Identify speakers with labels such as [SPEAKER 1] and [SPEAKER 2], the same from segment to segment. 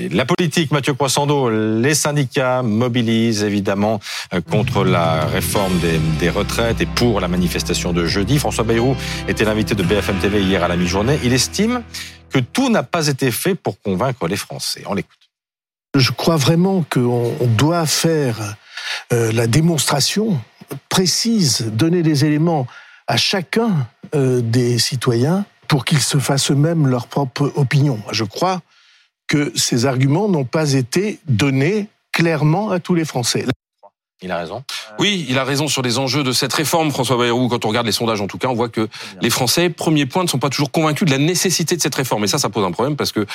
[SPEAKER 1] La politique, Mathieu Croissando, les syndicats mobilisent évidemment euh, contre la réforme des, retraites et pour la manifestation de jeudi. François Bayrou était l'invité de BFM TV hier à la mi-journée. Il estime que tout n'a pas été fait pour convaincre les Français. On l'écoute.
[SPEAKER 2] Je crois vraiment qu'on doit faire euh, la démonstration précise, donner des éléments à chacun euh, des citoyens pour qu'ils se fassent eux-mêmes leur propre opinion. Je crois que ces arguments n'ont pas été donnés clairement à tous les Français.
[SPEAKER 1] Il a raison.
[SPEAKER 3] Oui, il a raison sur les enjeux de cette réforme, François Bayrou. Quand on regarde les sondages, en tout cas, on voit que les Français, premier point, ne sont pas toujours convaincus de la nécessité de cette réforme. Et ça, ça pose un problème parce que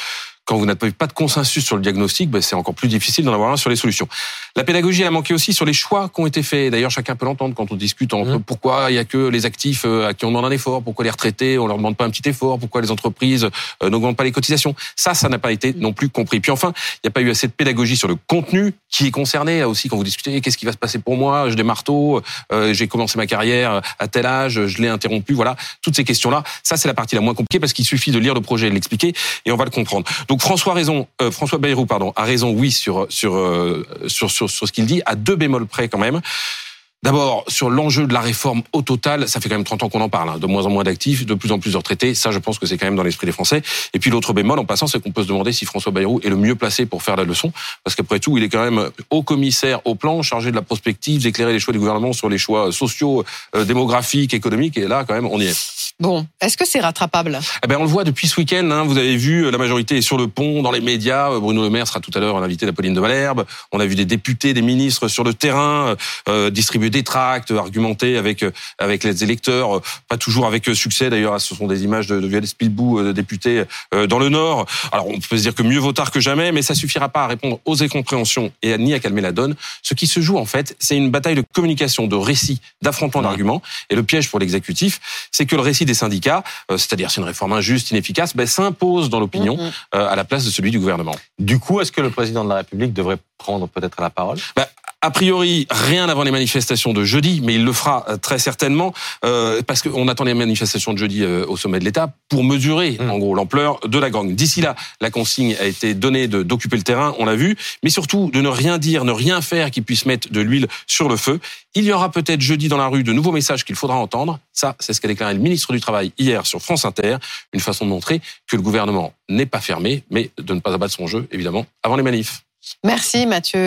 [SPEAKER 3] quand vous n'avez pas de consensus sur le diagnostic, ben, c'est encore plus difficile d'en avoir un sur les solutions. La pédagogie, elle a manqué aussi sur les choix qui ont été faits. D'ailleurs, chacun peut l'entendre quand on discute entre mmh. pourquoi il y a que les actifs euh, à qui on demande un effort, pourquoi les retraités, on leur demande pas un petit effort, pourquoi les entreprises euh, n'augmentent pas les cotisations. Ça, ça n'a pas été non plus compris. Puis enfin, il n'y a pas eu assez de pédagogie sur le contenu qui est concerné. Là aussi, quand vous discutez, qu'est-ce qui va se passer pour moi? J'ai des marteaux, euh, j'ai commencé ma carrière à tel âge, je l'ai interrompu. Voilà, toutes ces questions-là. Ça, c'est la partie la moins compliquée parce qu'il suffit de lire le projet et de l'expliquer et on va le comprendre. Donc François raison euh, François Bayrou, pardon, a raison, oui, sur sur euh, sur sur, sur ce qu'il dit, à deux bémols près quand même. D'abord, sur l'enjeu de la réforme au total, ça fait quand même 30 ans qu'on en parle, hein, de moins en moins d'actifs, de plus en plus de retraités. Ça, je pense que c'est quand même dans l'esprit des Français. Et puis l'autre bémol, en passant, c'est qu'on peut se demander si François Bayrou est le mieux placé pour faire la leçon, parce qu'après tout, il est quand même haut commissaire au plan, chargé de la prospective, d'éclairer les choix du gouvernement sur les choix sociaux, euh, démographiques, économiques. Et là, quand même, on y est.
[SPEAKER 4] Bon, est-ce que c'est rattrapable?
[SPEAKER 3] Eh ben, On le voit depuis ce week-end. Hein, vous avez vu, la majorité est sur le pont, dans les médias. Bruno Le Maire sera tout à l'heure l'invité d'Apolline de Malherbe. On a vu des députés, des ministres sur le terrain euh, distribuer des tracts, argumenter avec avec les électeurs. Pas toujours avec succès d'ailleurs. Ce sont des images de, de Violette Spilbou, euh, député euh, dans le Nord. Alors on peut se dire que mieux vaut tard que jamais, mais ça suffira pas à répondre aux incompréhensions et à, ni à calmer la donne. Ce qui se joue en fait, c'est une bataille de communication, de récits, d'affrontement d'arguments. Et le piège pour l'exécutif, c'est que le récit des syndicats, euh, c'est-à-dire c'est une réforme injuste, inefficace, ben, s'impose dans l'opinion mm-hmm. euh, à la place de celui du gouvernement.
[SPEAKER 1] Du coup, est-ce que le président de la République devrait prendre peut-être la parole?
[SPEAKER 3] Ben, a priori, rien avant les manifestations de jeudi, mais il le fera euh, très certainement, euh, parce qu'on attend les manifestations de jeudi euh, au sommet de l'État pour mesurer, mm. en gros, l'ampleur de la gangue. D'ici là, la consigne a été donnée d'occuper le terrain, on l'a vu, mais surtout de ne rien dire, ne rien faire qui puisse mettre de l'huile sur le feu. Il y aura peut-être jeudi dans la rue de nouveaux messages qu'il faudra entendre. Ça, c'est ce qu'a déclaré le ministre du Travail hier sur France Inter. Une façon de montrer que le gouvernement n'est pas fermé, mais de ne pas abattre son jeu, évidemment, avant les manifs.
[SPEAKER 4] Merci Mathieu.